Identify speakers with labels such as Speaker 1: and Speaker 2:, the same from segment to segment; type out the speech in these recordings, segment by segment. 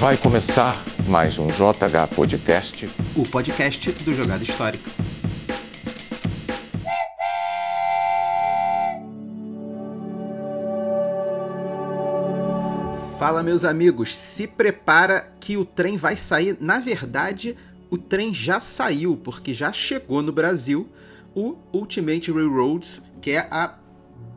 Speaker 1: Vai começar mais um JH Podcast,
Speaker 2: o podcast do Jogada Histórica. Fala, meus amigos, se prepara que o trem vai sair. Na verdade, o trem já saiu, porque já chegou no Brasil o Ultimate Railroads, que é a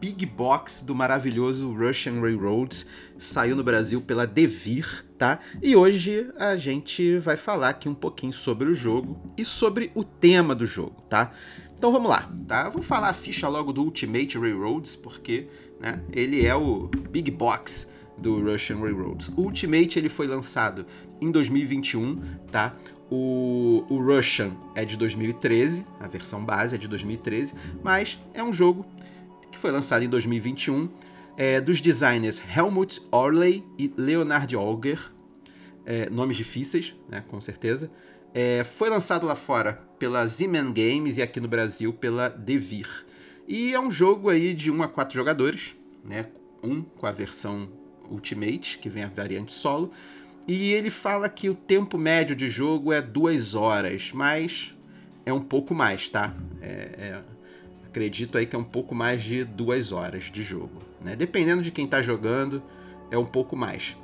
Speaker 2: Big Box do maravilhoso Russian Railroads. Saiu no Brasil pela Devir, tá? E hoje a gente vai falar aqui um pouquinho sobre o jogo e sobre o tema do jogo, tá? Então vamos lá, tá? Vou falar a ficha logo do Ultimate Railroads, porque né, ele é o Big Box do Russian Railroads. O Ultimate ele foi lançado em 2021, tá? O, o Russian é de 2013, a versão base é de 2013, mas é um jogo que foi lançado em 2021 é, dos designers Helmut Orley e Leonard Olger, é, nomes difíceis, né, com certeza. É, foi lançado lá fora pela Z-Man Games e aqui no Brasil pela Devir. E é um jogo aí de 1 a 4 jogadores, né? Um com a versão Ultimate, que vem a variante solo. E ele fala que o tempo médio de jogo é 2 horas, mas é um pouco mais, tá? É, é, acredito aí que é um pouco mais de 2 horas de jogo. Né? Dependendo de quem está jogando, é um pouco mais.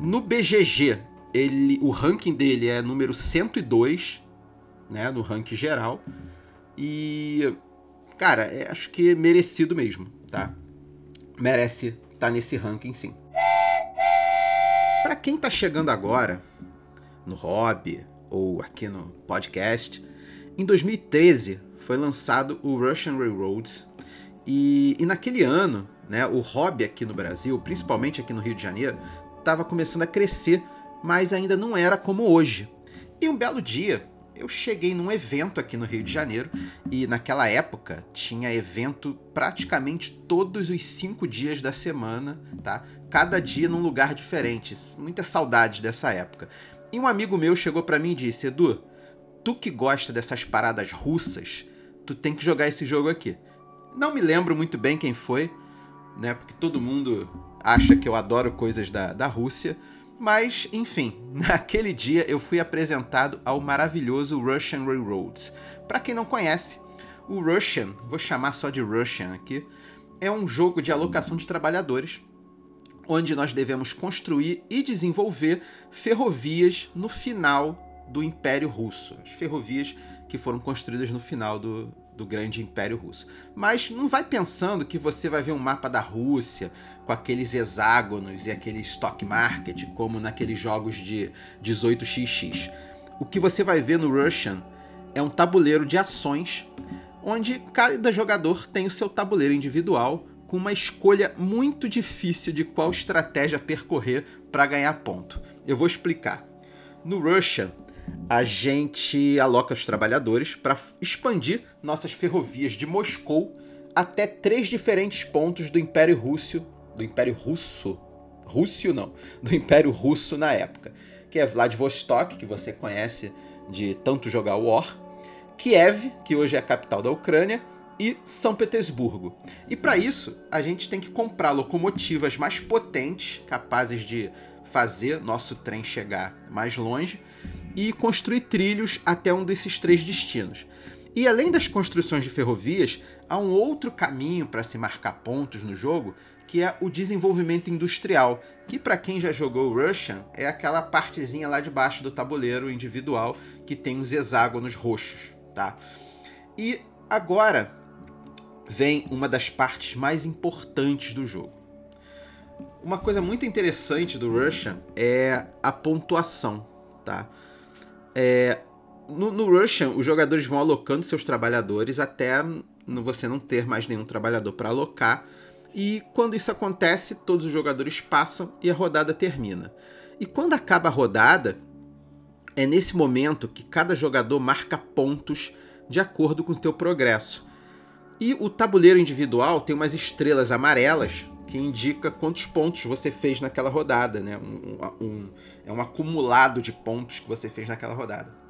Speaker 2: No BGG, ele, o ranking dele é número 102, né, no ranking geral. E, cara, é, acho que é merecido mesmo, tá? Merece estar tá nesse ranking, sim. Para quem tá chegando agora, no hobby ou aqui no podcast, em 2013 foi lançado o Russian Railroads. E, e naquele ano, né, o hobby aqui no Brasil, principalmente aqui no Rio de Janeiro, estava começando a crescer, mas ainda não era como hoje. E um belo dia, eu cheguei num evento aqui no Rio de Janeiro e naquela época tinha evento praticamente todos os cinco dias da semana, tá? Cada dia num lugar diferente. Muita saudade dessa época. E um amigo meu chegou para mim e disse: Edu, tu que gosta dessas paradas russas, tu tem que jogar esse jogo aqui. Não me lembro muito bem quem foi, né? Porque todo mundo acha que eu adoro coisas da, da Rússia. Mas, enfim, naquele dia eu fui apresentado ao maravilhoso Russian Railroads. Para quem não conhece, o Russian, vou chamar só de Russian aqui, é um jogo de alocação de trabalhadores, onde nós devemos construir e desenvolver ferrovias no final do Império Russo. As ferrovias que foram construídas no final do, do grande Império Russo. Mas não vai pensando que você vai ver um mapa da Rússia com aqueles hexágonos e aquele stock market, como naqueles jogos de 18xx. O que você vai ver no Russian é um tabuleiro de ações, onde cada jogador tem o seu tabuleiro individual com uma escolha muito difícil de qual estratégia percorrer para ganhar ponto. Eu vou explicar. No Russian, a gente aloca os trabalhadores para expandir nossas ferrovias de Moscou até três diferentes pontos do Império Russo, do Império Russo, Rússio não, do Império Russo na época, que é Vladivostok, que você conhece de tanto jogar War, Kiev, que hoje é a capital da Ucrânia, e São Petersburgo. E para isso, a gente tem que comprar locomotivas mais potentes, capazes de fazer nosso trem chegar mais longe, e construir trilhos até um desses três destinos. E além das construções de ferrovias, há um outro caminho para se marcar pontos no jogo, que é o desenvolvimento industrial, que para quem já jogou Russian é aquela partezinha lá de baixo do tabuleiro individual que tem os hexágonos roxos, tá? E agora vem uma das partes mais importantes do jogo. Uma coisa muito interessante do Russian é a pontuação, tá? É, no, no Russian, os jogadores vão alocando seus trabalhadores até você não ter mais nenhum trabalhador para alocar. E quando isso acontece, todos os jogadores passam e a rodada termina. E quando acaba a rodada, é nesse momento que cada jogador marca pontos de acordo com o seu progresso. E o tabuleiro individual tem umas estrelas amarelas que indica quantos pontos você fez naquela rodada, né? Um, um, é um acumulado de pontos que você fez naquela rodada.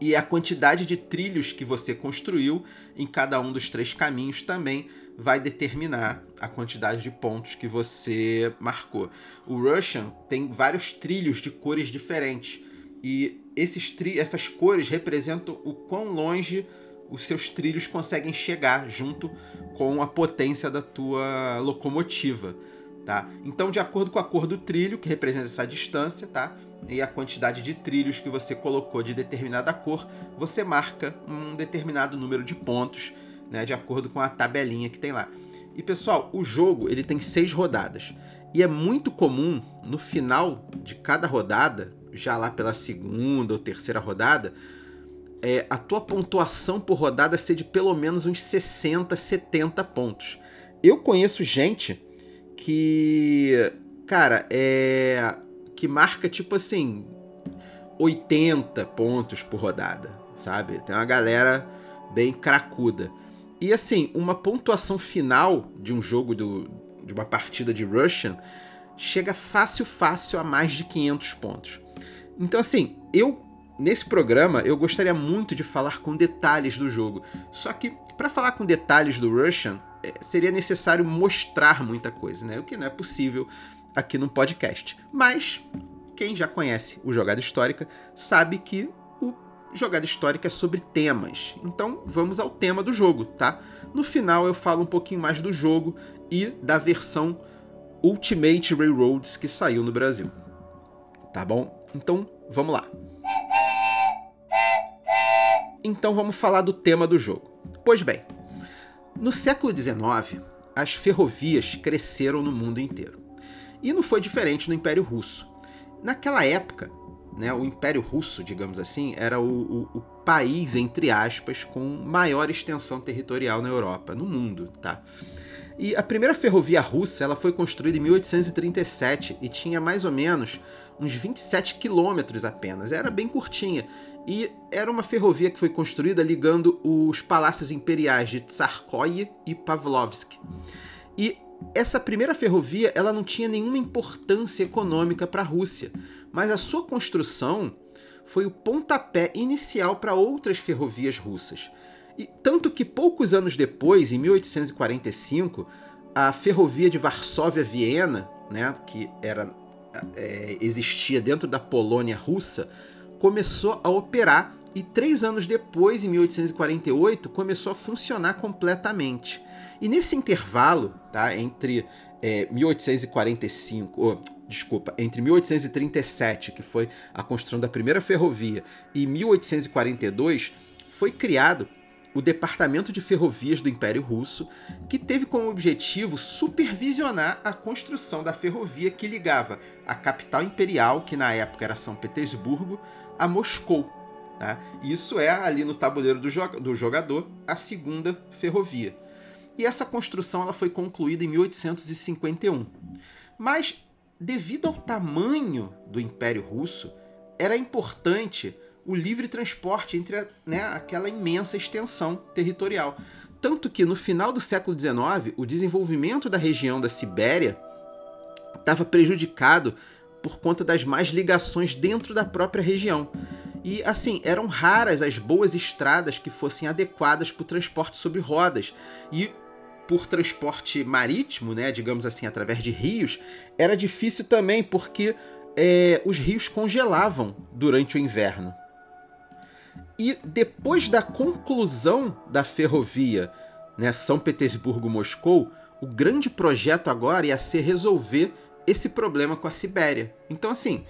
Speaker 2: E a quantidade de trilhos que você construiu em cada um dos três caminhos também vai determinar a quantidade de pontos que você marcou. O Russian tem vários trilhos de cores diferentes e esses tri essas cores representam o quão longe os seus trilhos conseguem chegar junto com a potência da tua locomotiva, tá? Então, de acordo com a cor do trilho, que representa essa distância, tá? E a quantidade de trilhos que você colocou de determinada cor, você marca um determinado número de pontos, né? De acordo com a tabelinha que tem lá. E pessoal, o jogo ele tem seis rodadas e é muito comum no final de cada rodada, já lá pela segunda ou terceira rodada, é, a tua pontuação por rodada ser de pelo menos uns 60, 70 pontos. Eu conheço gente que, cara, é que marca tipo assim 80 pontos por rodada, sabe? Tem uma galera bem cracuda. E assim, uma pontuação final de um jogo do, de uma partida de Russian chega fácil, fácil a mais de 500 pontos. Então assim, eu nesse programa eu gostaria muito de falar com detalhes do jogo. Só que para falar com detalhes do Russian é, seria necessário mostrar muita coisa, né? O que não é possível aqui no podcast. Mas quem já conhece o Jogada Histórica sabe que o Jogada Histórica é sobre temas. Então vamos ao tema do jogo, tá? No final eu falo um pouquinho mais do jogo e da versão Ultimate Railroads que saiu no Brasil. Tá bom? Então vamos lá. Então vamos falar do tema do jogo. Pois bem, no século XIX, as ferrovias cresceram no mundo inteiro. E não foi diferente no Império Russo. Naquela época, né, o Império Russo, digamos assim, era o, o, o, país, entre aspas, com maior extensão territorial na Europa, no mundo, tá? E a primeira ferrovia russa ela foi construída em 1837 e tinha mais ou menos uns 27 quilômetros apenas. Era bem curtinha. E era uma ferrovia que foi construída ligando os palácios imperiais de Tsarskoye e Pavlovsk. E essa primeira ferrovia ela não tinha nenhuma importância econômica para a Rússia, mas a sua construção foi o pontapé inicial para outras ferrovias russas. E tanto que poucos anos depois, em 1845, a ferrovia de Varsóvia-Viena, né, que era é, existia dentro da Polônia russa, começou a operar e três anos depois, em 1848, começou a funcionar completamente. E nesse intervalo, tá, entre é, 1845, oh, desculpa, entre 1837, que foi a construção da primeira ferrovia, e 1842, foi criado o Departamento de Ferrovias do Império Russo, que teve como objetivo supervisionar a construção da ferrovia que ligava a capital imperial, que na época era São Petersburgo, a Moscou. Tá? Isso é ali no tabuleiro do, jogador a segunda ferrovia. E essa construção ela foi concluída em 1851. Mas, devido ao tamanho do Império Russo, era importante o livre transporte entre a, né, aquela imensa extensão territorial. Tanto que no final do século XIX, o desenvolvimento da região da Sibéria estava prejudicado por conta das más ligações dentro da própria região. E assim, eram raras as boas estradas que fossem adequadas para o transporte sobre rodas. E por transporte marítimo, né, digamos assim, através de rios, era difícil também porque é, os rios congelavam durante o inverno. E depois da conclusão da ferrovia né, São Petersburgo-Moscou, o grande projeto agora ia ser resolver esse problema com a Sibéria. Então, assim,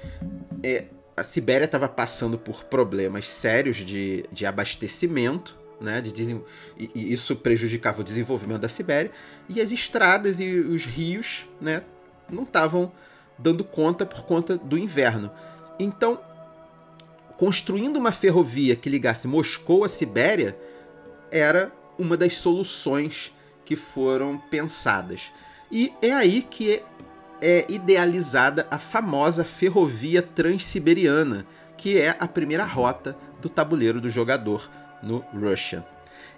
Speaker 2: é, a Sibéria estava passando por problemas sérios de, de abastecimento, né, de e, e, isso prejudicava o desenvolvimento da Sibéria, e as estradas e os rios né, não estavam dando conta por conta do inverno. Então, construindo uma ferrovia que ligasse Moscou à Sibéria era uma das soluções que foram pensadas. E é aí que é idealizada a famosa ferrovia transiberiana, que é a primeira rota do tabuleiro do jogador no Russia.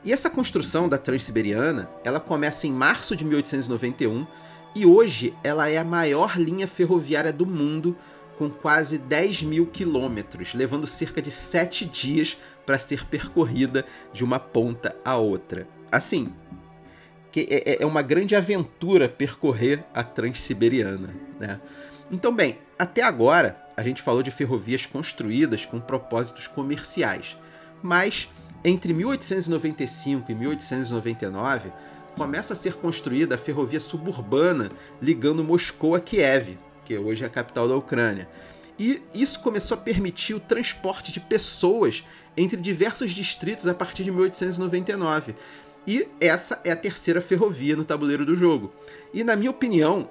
Speaker 2: E essa construção da Transiberiana, ela começa em março de 1891 e hoje ela é a maior linha ferroviária do mundo com quase 10 mil quilômetros, levando cerca de 7 dias para ser percorrida de uma ponta a outra. Assim, é, é, é uma grande aventura percorrer a Transiberiana, né? Então, bem, até agora a gente falou de ferrovias construídas com propósitos comerciais, mas entre 1895 e 1899 começa a ser construída a ferrovia suburbana ligando Moscou a Kiev, que hoje é a capital da Ucrânia. E isso começou a permitir o transporte de pessoas entre diversos distritos a partir de 1899. E essa é a terceira ferrovia no tabuleiro do jogo. E na minha opinião,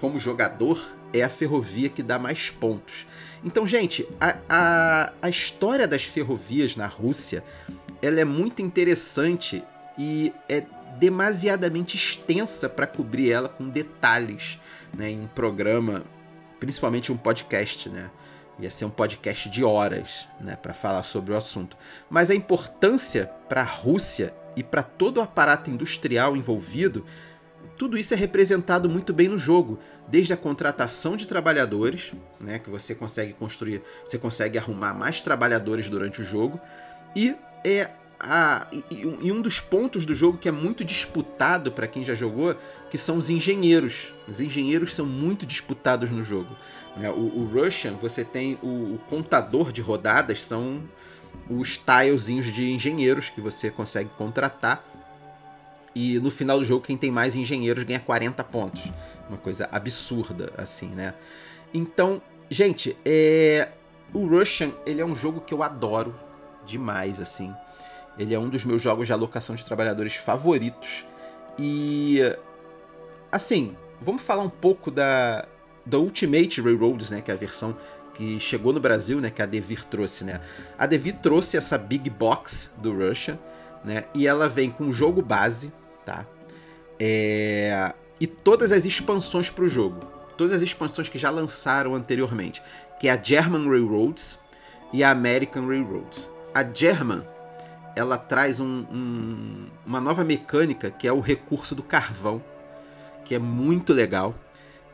Speaker 2: como jogador, é a ferrovia que dá mais pontos. Então, gente, a, a, a história das ferrovias na Rússia ela é muito interessante e é demasiadamente extensa para cobrir ela com detalhes né, em um programa, principalmente um podcast, né? Ia ser um podcast de horas, né, para falar sobre o assunto. Mas a importância para a Rússia e para todo o aparato industrial envolvido, tudo isso é representado muito bem no jogo, desde a contratação de trabalhadores, né, que você consegue construir, você consegue arrumar mais trabalhadores durante o jogo, e é a, e, um dos pontos do jogo que é muito disputado para quem já jogou, que são os engenheiros. Os engenheiros são muito disputados no jogo. Né? O, o Russian, você tem o, o, contador de rodadas, são os tilezinhos de engenheiros que você consegue contratar. E no final do jogo, quem tem mais engenheiros ganha 40 pontos. Uma coisa absurda, assim, né? Então, gente, é... o Russian, ele é um jogo que eu adoro demais, assim. Ele é um dos meus jogos de alocação de trabalhadores favoritos. E assim, vamos falar um pouco da da Ultimate Railroads, né, que é a versão que chegou no Brasil, né, que a Devir trouxe, né? A Devir trouxe essa big box do Russia, né? E ela vem com o jogo base, tá? É... E todas as expansões para o jogo. Todas as expansões que já lançaram anteriormente. Que é a German Railroads e a American Railroads. A German ela traz um, um, uma nova mecânica que é o recurso do carvão, que é muito legal.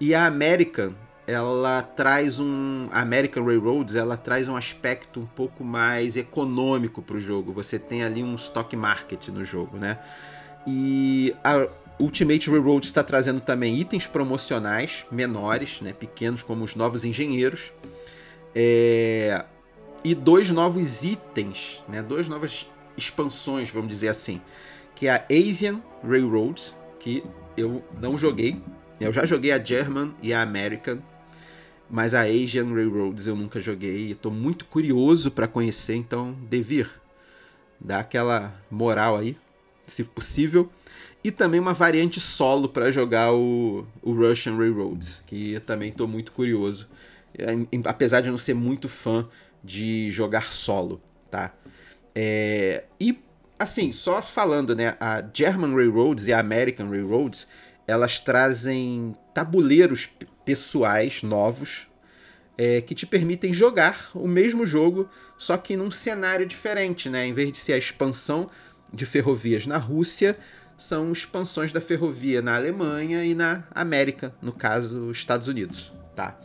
Speaker 2: E a American, ela traz um. A American Railroads, ela traz um aspecto um pouco mais econômico para o jogo. Você tem ali um stock market no jogo, né? E a Ultimate Railroads está trazendo também itens promocionais menores, né? Pequenos, como os novos engenheiros. É... E dois novos itens, né? Dois novas expansões, vamos dizer assim, que é a Asian Railroads, que eu não joguei. Eu já joguei a German e a American, mas a Asian Railroads eu nunca joguei. Estou muito curioso para conhecer, então devir dar aquela moral aí, se possível. E também uma variante solo para jogar o, o Russian Railroads, que eu também estou muito curioso, apesar de não ser muito fã de jogar solo, tá? É, e, assim, só falando, né? A German Railroads e a American Railroads, elas trazem tabuleiros pessoais novos é, que te permitem jogar o mesmo jogo, só que num cenário diferente, né? Em vez de ser a expansão de ferrovias na Rússia, são expansões da ferrovia na Alemanha e na América, no caso, Estados Unidos, tá?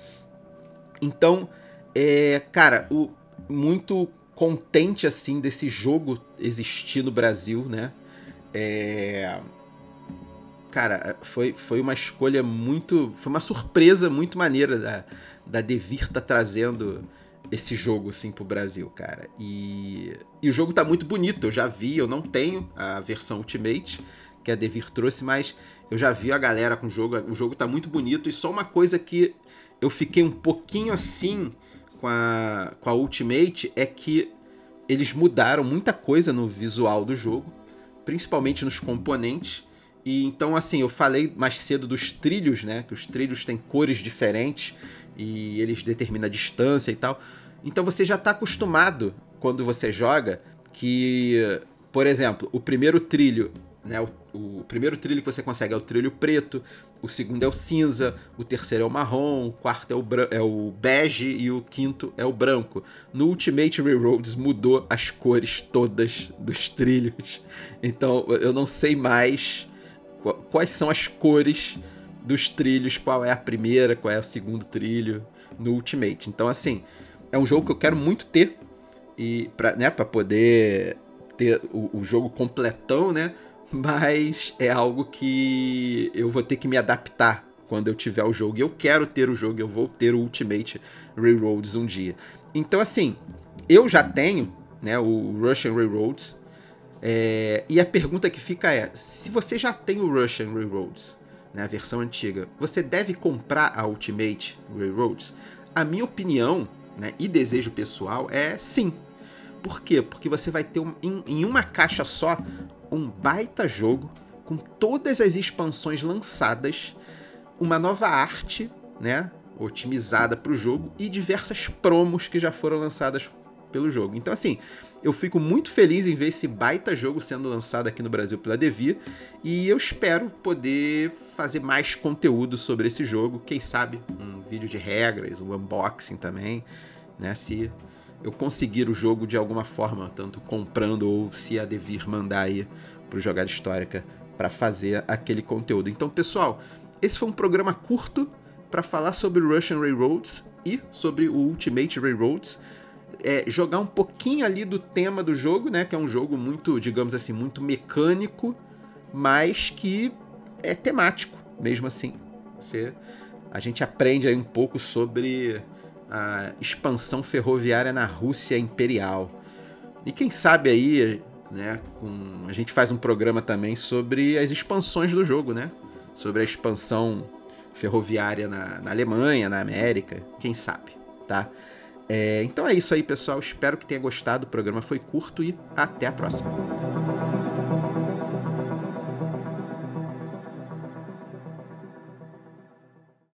Speaker 2: Então, é, cara, o, muito contente assim desse jogo existir no Brasil, né? É... Cara, foi, foi uma escolha muito. Foi uma surpresa muito maneira da, da Devir tá trazendo esse jogo assim pro Brasil, cara. E, e o jogo tá muito bonito. Eu já vi, eu não tenho a versão Ultimate que a Devir trouxe, mas eu já vi a galera com o jogo. O jogo tá muito bonito. E só uma coisa que eu fiquei um pouquinho assim com a, com a Ultimate é que eles mudaram muita coisa no visual do jogo, principalmente nos componentes. E então, assim, eu falei mais cedo dos trilhos, né? Que os trilhos têm cores diferentes e eles determinam a distância e tal. Então você já está acostumado quando você joga que, por exemplo, o primeiro trilho né? O, o, primeiro trilho que você consegue é o trilho preto, o segundo é o cinza, o terceiro é o marrom, o quarto é o, é o bege e o quinto é o branco. No Ultimate Railroads mudou as cores todas dos trilhos, então eu não sei mais quais são as cores dos trilhos, qual é a primeira, qual é o segundo trilho. no Ultimate. Então, assim, é um jogo que eu quero muito ter e para né, pra poder ter o, o jogo completão, né? Mas é algo que eu vou ter que me adaptar quando eu tiver o jogo. Eu quero ter o jogo, eu vou ter o Ultimate Railroads um dia. Então, assim, eu já tenho né, o Russian Railroads. É, e a pergunta que fica é: se você já tem o Russian Railroads, né, a versão antiga, você deve comprar a Ultimate Railroads? A minha opinião né, e desejo pessoal é sim. Por quê? Porque você vai ter um, em, em uma caixa só um baita jogo com todas as expansões lançadas, uma nova arte, né, otimizada para o jogo e diversas promos que já foram lançadas pelo jogo. Então assim, eu fico muito feliz em ver esse baita jogo sendo lançado aqui no Brasil pela Devir e eu espero poder fazer mais conteúdo sobre esse jogo, quem sabe um vídeo de regras, um unboxing também, né, se eu conseguir o jogo de alguma forma, tanto comprando ou se a Devir mandar aí pro Jogada Histórica para fazer aquele conteúdo. Então, pessoal, esse foi um programa curto para falar sobre Russian Railroads e sobre o Ultimate Railroads. É, jogar um pouquinho ali do tema do jogo, né? Que é um jogo muito, digamos assim, muito mecânico, mas que é temático, mesmo assim. Você, a gente aprende aí um pouco sobre a expansão ferroviária na Rússia Imperial. E quem sabe aí, né, com... a gente faz um programa também sobre as expansões do jogo, né? Sobre a expansão ferroviária na, na Alemanha, na América, quem sabe, tá? É, então é isso aí, pessoal. Espero que tenha gostado. O programa foi curto e até a próxima.